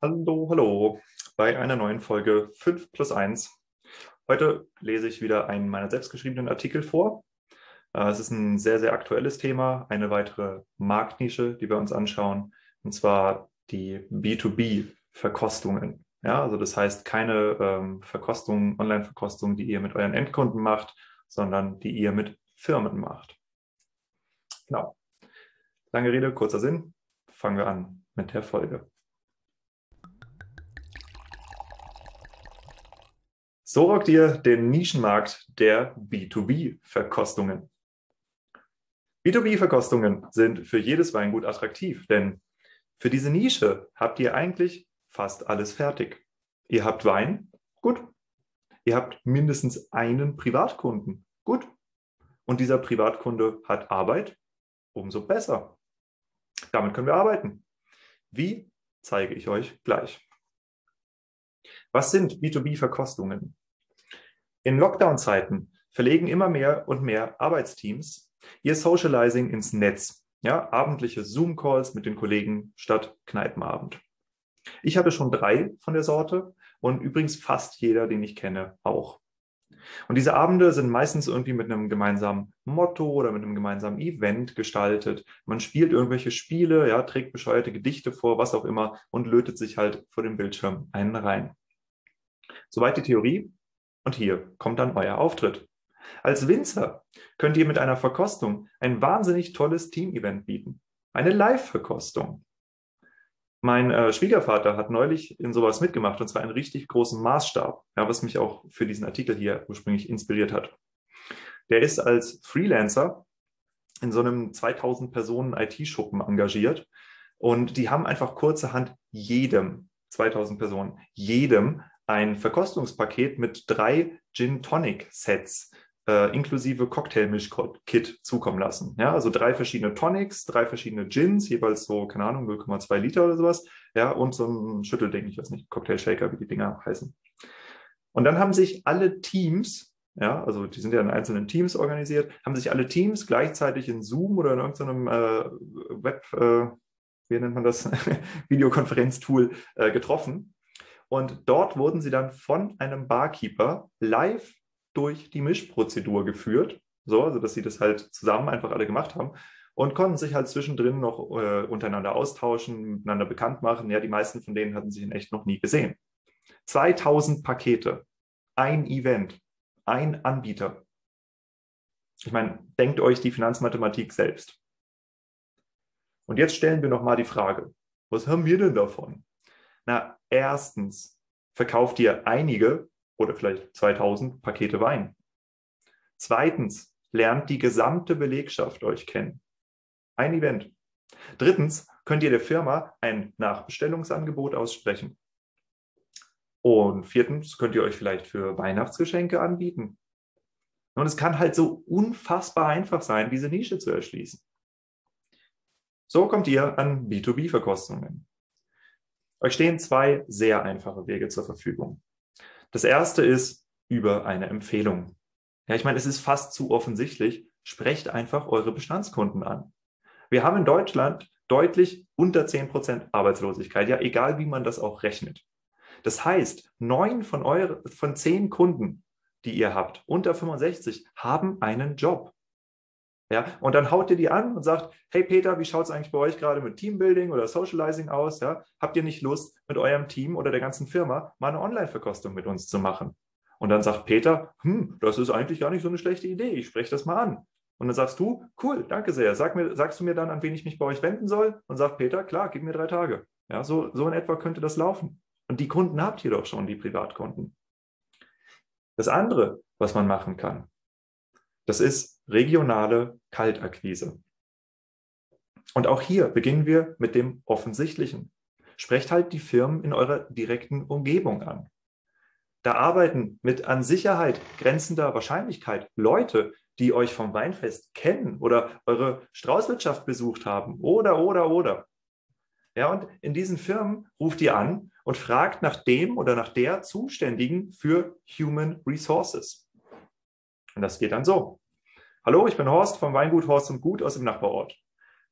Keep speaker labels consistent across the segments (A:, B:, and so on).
A: Hallo, hallo bei einer neuen Folge 5 plus 1. Heute lese ich wieder einen meiner selbstgeschriebenen Artikel vor. Äh, es ist ein sehr, sehr aktuelles Thema, eine weitere Marktnische, die wir uns anschauen, und zwar die B2B-Verkostungen. Ja, also das heißt keine ähm, Verkostungen, Online-Verkostungen, die ihr mit euren Endkunden macht, sondern die ihr mit Firmen macht. Genau. Lange Rede, kurzer Sinn. Fangen wir an mit der Folge. So rockt ihr den Nischenmarkt der B2B-Verkostungen. B2B-Verkostungen sind für jedes Weingut attraktiv, denn für diese Nische habt ihr eigentlich fast alles fertig. Ihr habt Wein, gut. Ihr habt mindestens einen Privatkunden, gut. Und dieser Privatkunde hat Arbeit, umso besser. Damit können wir arbeiten. Wie, zeige ich euch gleich. Was sind B2B-Verkostungen? In Lockdown-Zeiten verlegen immer mehr und mehr Arbeitsteams ihr Socializing ins Netz. Ja, abendliche Zoom-Calls mit den Kollegen statt Kneipenabend. Ich hatte schon drei von der Sorte und übrigens fast jeder, den ich kenne, auch. Und diese Abende sind meistens irgendwie mit einem gemeinsamen Motto oder mit einem gemeinsamen Event gestaltet. Man spielt irgendwelche Spiele, ja, trägt bescheuerte Gedichte vor, was auch immer und lötet sich halt vor dem Bildschirm einen rein. Soweit die Theorie. Und hier kommt dann euer Auftritt. Als Winzer könnt ihr mit einer Verkostung ein wahnsinnig tolles Team-Event bieten. Eine Live-Verkostung. Mein äh, Schwiegervater hat neulich in sowas mitgemacht und zwar einen richtig großen Maßstab, ja, was mich auch für diesen Artikel hier ursprünglich inspiriert hat. Der ist als Freelancer in so einem 2000 Personen IT-Schuppen engagiert und die haben einfach kurzerhand jedem 2000 Personen, jedem ein Verkostungspaket mit drei Gin Tonic Sets äh, inklusive Cocktailmischkit zukommen lassen. Ja, also drei verschiedene Tonics, drei verschiedene Gins, jeweils so, keine Ahnung, 0,2 Liter oder sowas. Ja, und so ein Schüttelding, ich weiß nicht, Cocktail Shaker, wie die Dinger heißen. Und dann haben sich alle Teams, ja, also die sind ja in einzelnen Teams organisiert, haben sich alle Teams gleichzeitig in Zoom oder in irgendeinem äh, Web, äh, wie nennt man das, Videokonferenztool äh, getroffen und dort wurden sie dann von einem Barkeeper live durch die Mischprozedur geführt, so, also dass sie das halt zusammen einfach alle gemacht haben und konnten sich halt zwischendrin noch äh, untereinander austauschen, miteinander bekannt machen. Ja, die meisten von denen hatten sich in echt noch nie gesehen. 2000 Pakete, ein Event, ein Anbieter. Ich meine, denkt euch die Finanzmathematik selbst. Und jetzt stellen wir nochmal die Frage, was haben wir denn davon? Na, erstens verkauft ihr einige oder vielleicht 2000 Pakete Wein. Zweitens lernt die gesamte Belegschaft euch kennen. Ein Event. Drittens könnt ihr der Firma ein Nachbestellungsangebot aussprechen. Und viertens könnt ihr euch vielleicht für Weihnachtsgeschenke anbieten. Und es kann halt so unfassbar einfach sein, diese Nische zu erschließen. So kommt ihr an B2B-Verkostungen. Euch stehen zwei sehr einfache Wege zur Verfügung. Das erste ist über eine Empfehlung. Ja, ich meine, es ist fast zu offensichtlich. Sprecht einfach eure Bestandskunden an. Wir haben in Deutschland deutlich unter 10% Arbeitslosigkeit, ja, egal wie man das auch rechnet. Das heißt, neun von, eure, von zehn Kunden, die ihr habt, unter 65, haben einen Job. Ja, und dann haut ihr die an und sagt, hey Peter, wie schaut es eigentlich bei euch gerade mit Teambuilding oder Socializing aus? Ja? Habt ihr nicht Lust, mit eurem Team oder der ganzen Firma mal eine Online-Verkostung mit uns zu machen? Und dann sagt Peter, hm, das ist eigentlich gar nicht so eine schlechte Idee, ich spreche das mal an. Und dann sagst du, cool, danke sehr. Sag mir, sagst du mir dann, an wen ich mich bei euch wenden soll? Und sagt Peter, klar, gib mir drei Tage. Ja, so, so in etwa könnte das laufen. Und die Kunden habt ihr doch schon, die Privatkunden. Das andere, was man machen kann, das ist regionale Kaltakquise. Und auch hier beginnen wir mit dem Offensichtlichen. Sprecht halt die Firmen in eurer direkten Umgebung an. Da arbeiten mit an Sicherheit grenzender Wahrscheinlichkeit Leute, die euch vom Weinfest kennen oder eure Straußwirtschaft besucht haben oder, oder, oder. Ja, und in diesen Firmen ruft ihr an und fragt nach dem oder nach der Zuständigen für Human Resources. Und das geht dann so. Hallo, ich bin Horst vom Weingut Horst und Gut aus dem Nachbarort.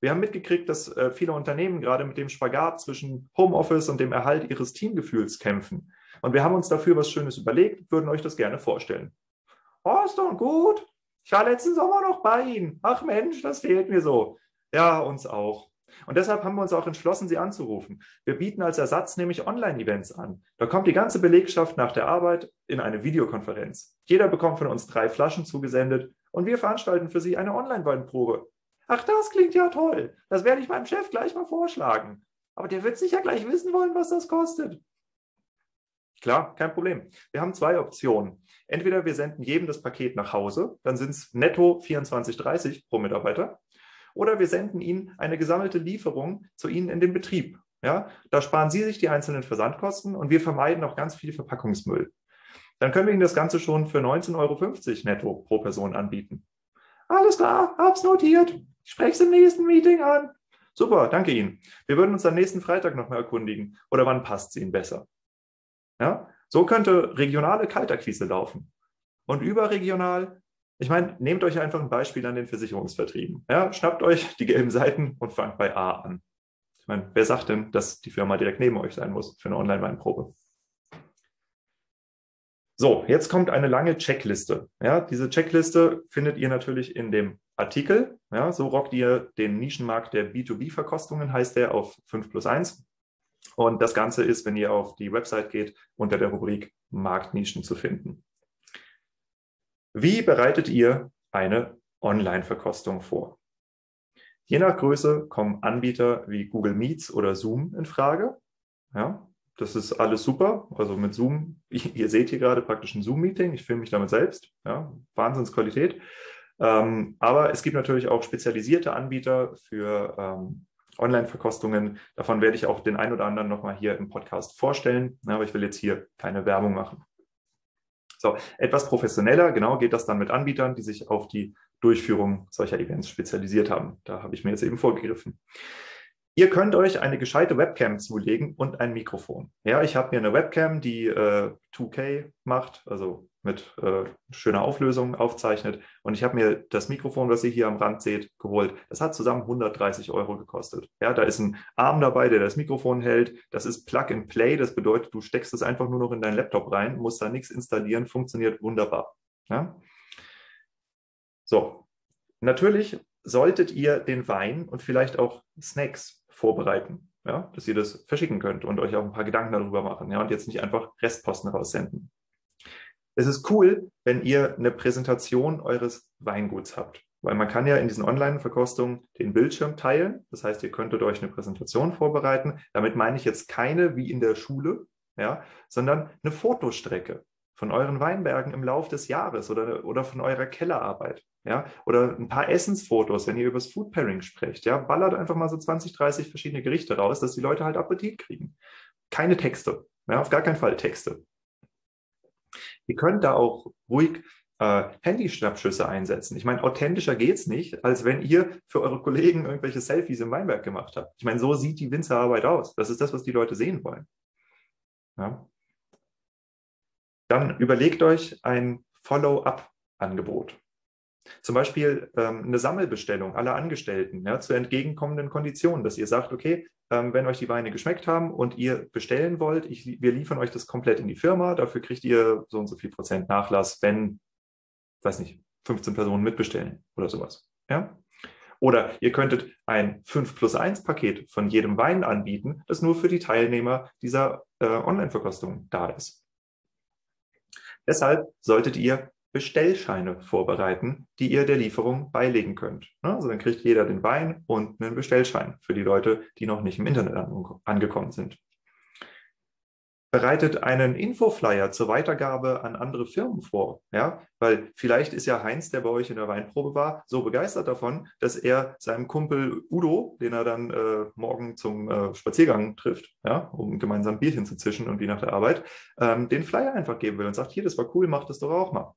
A: Wir haben mitgekriegt, dass äh, viele Unternehmen gerade mit dem Spagat zwischen Homeoffice und dem Erhalt ihres Teamgefühls kämpfen. Und wir haben uns dafür was Schönes überlegt, würden euch das gerne vorstellen. Ist doch gut. Ich war letzten Sommer noch bei Ihnen. Ach Mensch, das fehlt mir so. Ja, uns auch. Und deshalb haben wir uns auch entschlossen, Sie anzurufen. Wir bieten als Ersatz nämlich Online-Events an. Da kommt die ganze Belegschaft nach der Arbeit in eine Videokonferenz. Jeder bekommt von uns drei Flaschen zugesendet und wir veranstalten für Sie eine Online-Weinprobe. Ach, das klingt ja toll. Das werde ich meinem Chef gleich mal vorschlagen. Aber der wird sicher gleich wissen wollen, was das kostet. Klar, kein Problem. Wir haben zwei Optionen. Entweder wir senden jedem das Paket nach Hause, dann sind es netto 24,30 pro Mitarbeiter. Oder wir senden Ihnen eine gesammelte Lieferung zu Ihnen in den Betrieb. Ja, da sparen Sie sich die einzelnen Versandkosten und wir vermeiden auch ganz viel Verpackungsmüll. Dann können wir Ihnen das Ganze schon für 19,50 Euro netto pro Person anbieten. Alles klar, hab's notiert. Ich spreche es im nächsten Meeting an. Super, danke Ihnen. Wir würden uns am nächsten Freitag nochmal erkundigen. Oder wann passt es Ihnen besser? Ja, so könnte regionale Kaltakquise laufen. Und überregional ich meine, nehmt euch einfach ein Beispiel an den Versicherungsvertrieben. Ja, schnappt euch die gelben Seiten und fangt bei A an. Ich meine, wer sagt denn, dass die Firma direkt neben euch sein muss für eine Online-Weinprobe? So, jetzt kommt eine lange Checkliste. Ja, diese Checkliste findet ihr natürlich in dem Artikel. Ja, so rockt ihr den Nischenmarkt der B2B-Verkostungen, heißt der, auf 5 plus 1. Und das Ganze ist, wenn ihr auf die Website geht, unter der Rubrik Marktnischen zu finden. Wie bereitet ihr eine Online-Verkostung vor? Je nach Größe kommen Anbieter wie Google Meets oder Zoom in Frage. Ja, das ist alles super. Also mit Zoom, ihr seht hier gerade praktisch ein Zoom-Meeting. Ich filme mich damit selbst. Ja, Wahnsinnsqualität. Ähm, aber es gibt natürlich auch spezialisierte Anbieter für ähm, Online-Verkostungen. Davon werde ich auch den ein oder anderen nochmal hier im Podcast vorstellen. aber ich will jetzt hier keine Werbung machen. So, etwas professioneller, genau, geht das dann mit Anbietern, die sich auf die Durchführung solcher Events spezialisiert haben. Da habe ich mir jetzt eben vorgegriffen. Ihr könnt euch eine gescheite Webcam zulegen und ein Mikrofon. Ja, ich habe mir eine Webcam, die äh, 2K macht, also mit äh, schöner Auflösung aufzeichnet. Und ich habe mir das Mikrofon, was ihr hier am Rand seht, geholt. Das hat zusammen 130 Euro gekostet. Ja, da ist ein Arm dabei, der das Mikrofon hält. Das ist Plug and Play. Das bedeutet, du steckst es einfach nur noch in deinen Laptop rein, musst da nichts installieren, funktioniert wunderbar. Ja? So, natürlich solltet ihr den Wein und vielleicht auch Snacks vorbereiten, ja, dass ihr das verschicken könnt und euch auch ein paar Gedanken darüber machen, ja, und jetzt nicht einfach Restposten raussenden. Es ist cool, wenn ihr eine Präsentation eures Weinguts habt, weil man kann ja in diesen Online-Verkostungen den Bildschirm teilen. Das heißt, ihr könntet euch eine Präsentation vorbereiten. Damit meine ich jetzt keine wie in der Schule, ja, sondern eine Fotostrecke von euren Weinbergen im Lauf des Jahres oder, oder von eurer Kellerarbeit. Ja, oder ein paar Essensfotos, wenn ihr über das Food Pairing sprecht. Ja, ballert einfach mal so 20, 30 verschiedene Gerichte raus, dass die Leute halt Appetit kriegen. Keine Texte. Ja, auf gar keinen Fall Texte. Ihr könnt da auch ruhig äh, Handy-Schnappschüsse einsetzen. Ich meine, authentischer geht's nicht, als wenn ihr für eure Kollegen irgendwelche Selfies im Weinberg gemacht habt. Ich meine, so sieht die Winzerarbeit aus. Das ist das, was die Leute sehen wollen. Ja. Dann überlegt euch ein Follow-up-Angebot. Zum Beispiel ähm, eine Sammelbestellung aller Angestellten ja, zu entgegenkommenden Konditionen, dass ihr sagt, okay, ähm, wenn euch die Weine geschmeckt haben und ihr bestellen wollt, ich, wir liefern euch das komplett in die Firma, dafür kriegt ihr so und so viel Prozent Nachlass, wenn, weiß nicht, 15 Personen mitbestellen oder sowas. Ja? Oder ihr könntet ein 5 plus 1 Paket von jedem Wein anbieten, das nur für die Teilnehmer dieser äh, Online-Verkostung da ist. Deshalb solltet ihr Bestellscheine vorbereiten, die ihr der Lieferung beilegen könnt. Also dann kriegt jeder den Wein und einen Bestellschein für die Leute, die noch nicht im Internet angekommen sind. Bereitet einen Infoflyer zur Weitergabe an andere Firmen vor, ja, weil vielleicht ist ja Heinz, der bei euch in der Weinprobe war, so begeistert davon, dass er seinem Kumpel Udo, den er dann äh, morgen zum äh, Spaziergang trifft, ja, um gemeinsam Bierchen zu zischen und wie nach der Arbeit, ähm, den Flyer einfach geben will und sagt, hier, das war cool, mach das doch auch mal.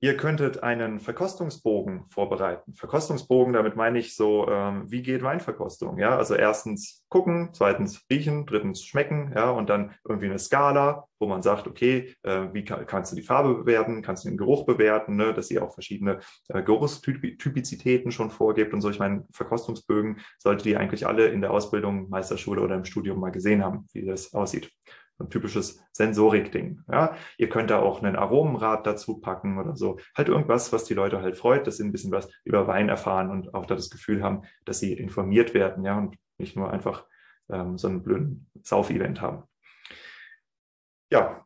A: Ihr könntet einen Verkostungsbogen vorbereiten. Verkostungsbogen, damit meine ich so, ähm, wie geht Weinverkostung? Ja, also erstens gucken, zweitens riechen, drittens schmecken, ja, und dann irgendwie eine Skala, wo man sagt, okay, äh, wie kann, kannst du die Farbe bewerten, kannst du den Geruch bewerten, ne, dass ihr auch verschiedene äh, Geruchstypizitäten schon vorgibt und so. Ich meine, Verkostungsbögen solltet ihr eigentlich alle in der Ausbildung, Meisterschule oder im Studium mal gesehen haben, wie das aussieht ein typisches Sensorik-Ding. Ja? Ihr könnt da auch einen Aromenrad dazu packen oder so. Halt irgendwas, was die Leute halt freut, dass sie ein bisschen was über Wein erfahren und auch da das Gefühl haben, dass sie informiert werden, ja, und nicht nur einfach ähm, so einen blöden Sauf-Event haben. Ja,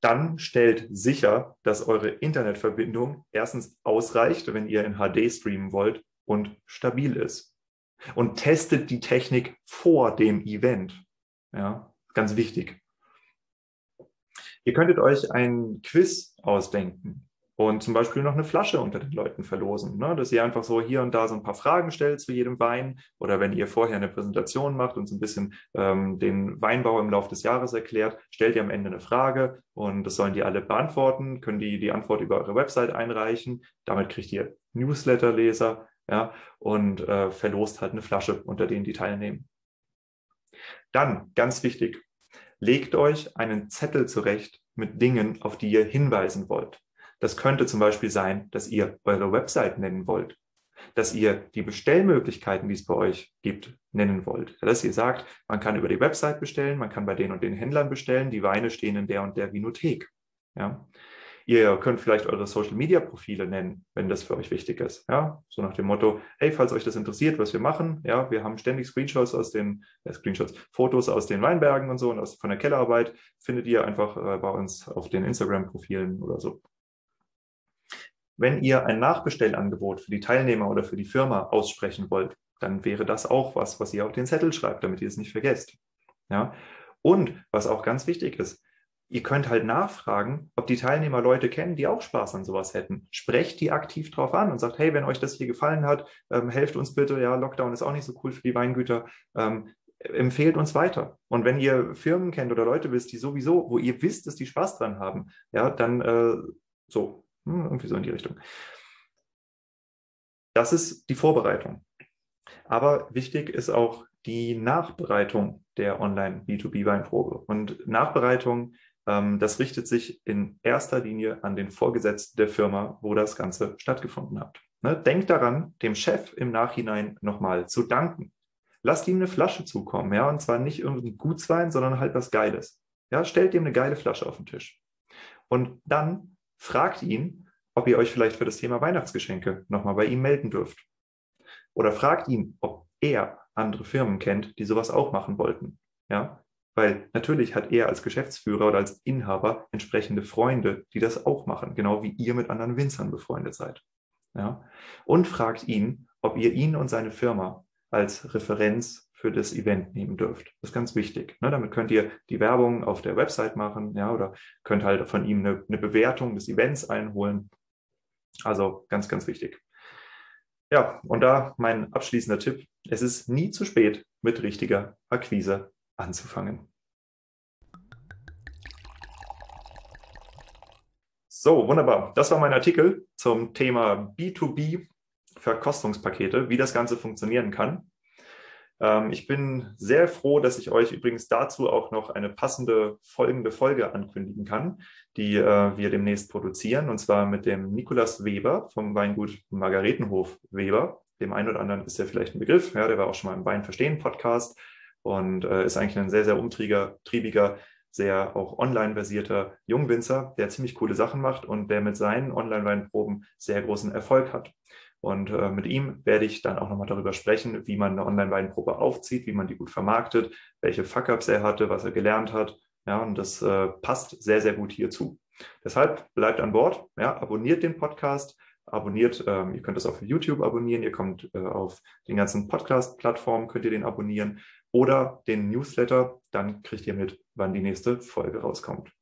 A: dann stellt sicher, dass eure Internetverbindung erstens ausreicht, wenn ihr in HD streamen wollt und stabil ist. Und testet die Technik vor dem Event. Ja, ganz wichtig. Ihr könntet euch ein Quiz ausdenken und zum Beispiel noch eine Flasche unter den Leuten verlosen, ne? dass ihr einfach so hier und da so ein paar Fragen stellt zu jedem Wein oder wenn ihr vorher eine Präsentation macht und so ein bisschen ähm, den Weinbau im Laufe des Jahres erklärt, stellt ihr am Ende eine Frage und das sollen die alle beantworten, können die die Antwort über eure Website einreichen. Damit kriegt ihr Newsletterleser ja, und äh, verlost halt eine Flasche, unter denen die teilnehmen. Dann, ganz wichtig, legt euch einen Zettel zurecht mit Dingen, auf die ihr hinweisen wollt. Das könnte zum Beispiel sein, dass ihr eure Website nennen wollt, dass ihr die Bestellmöglichkeiten, die es bei euch gibt, nennen wollt. Dass ihr sagt, man kann über die Website bestellen, man kann bei den und den Händlern bestellen, die Weine stehen in der und der Vinothek. Ja? Ihr könnt vielleicht eure Social Media Profile nennen, wenn das für euch wichtig ist. Ja, so nach dem Motto, hey, falls euch das interessiert, was wir machen, ja, wir haben ständig Screenshots aus den, äh, Screenshots, Fotos aus den Weinbergen und so und aus, von der Kellerarbeit, findet ihr einfach äh, bei uns auf den Instagram-Profilen oder so. Wenn ihr ein Nachbestellangebot für die Teilnehmer oder für die Firma aussprechen wollt, dann wäre das auch was, was ihr auf den Zettel schreibt, damit ihr es nicht vergesst. Ja? Und was auch ganz wichtig ist, ihr könnt halt nachfragen, ob die Teilnehmer Leute kennen, die auch Spaß an sowas hätten. Sprecht die aktiv drauf an und sagt, hey, wenn euch das hier gefallen hat, ähm, helft uns bitte. Ja, Lockdown ist auch nicht so cool für die Weingüter. Ähm, empfehlt uns weiter. Und wenn ihr Firmen kennt oder Leute wisst, die sowieso, wo ihr wisst, dass die Spaß dran haben, ja, dann äh, so, hm, irgendwie so in die Richtung. Das ist die Vorbereitung. Aber wichtig ist auch die Nachbereitung der Online B2B-Weinprobe. Und Nachbereitung das richtet sich in erster Linie an den Vorgesetzten der Firma, wo das Ganze stattgefunden hat. Ne? Denkt daran, dem Chef im Nachhinein nochmal zu danken. Lasst ihm eine Flasche zukommen, ja, und zwar nicht irgendein Gutswein, sondern halt was Geiles. Ja, stellt ihm eine geile Flasche auf den Tisch. Und dann fragt ihn, ob ihr euch vielleicht für das Thema Weihnachtsgeschenke nochmal bei ihm melden dürft. Oder fragt ihn, ob er andere Firmen kennt, die sowas auch machen wollten. Ja, weil natürlich hat er als Geschäftsführer oder als Inhaber entsprechende Freunde, die das auch machen, genau wie ihr mit anderen Winzern befreundet seid. Ja? Und fragt ihn, ob ihr ihn und seine Firma als Referenz für das Event nehmen dürft. Das ist ganz wichtig. Ne? Damit könnt ihr die Werbung auf der Website machen, ja, oder könnt halt von ihm eine, eine Bewertung des Events einholen. Also ganz, ganz wichtig. Ja, und da mein abschließender Tipp. Es ist nie zu spät mit richtiger Akquise anzufangen. So, wunderbar. Das war mein Artikel zum Thema B2B Verkostungspakete, wie das Ganze funktionieren kann. Ähm, ich bin sehr froh, dass ich euch übrigens dazu auch noch eine passende folgende Folge ankündigen kann, die äh, wir demnächst produzieren, und zwar mit dem Nikolas Weber vom Weingut Margaretenhof Weber. Dem einen oder anderen ist ja vielleicht ein Begriff, ja, der war auch schon mal im Wein verstehen Podcast und äh, ist eigentlich ein sehr, sehr umtriebiger, sehr auch online basierter Jungwinzer, der ziemlich coole Sachen macht und der mit seinen Online-Weinproben sehr großen Erfolg hat. Und äh, mit ihm werde ich dann auch nochmal darüber sprechen, wie man eine Online-Weinprobe aufzieht, wie man die gut vermarktet, welche Fuck-Ups er hatte, was er gelernt hat. Ja, und das äh, passt sehr, sehr gut hierzu. Deshalb bleibt an Bord, ja, abonniert den Podcast, abonniert, ähm, ihr könnt das auf YouTube abonnieren, ihr kommt äh, auf den ganzen Podcast-Plattformen, könnt ihr den abonnieren oder den Newsletter, dann kriegt ihr mit, wann die nächste Folge rauskommt.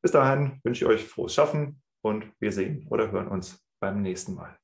A: Bis dahin wünsche ich euch frohes Schaffen und wir sehen oder hören uns beim nächsten Mal.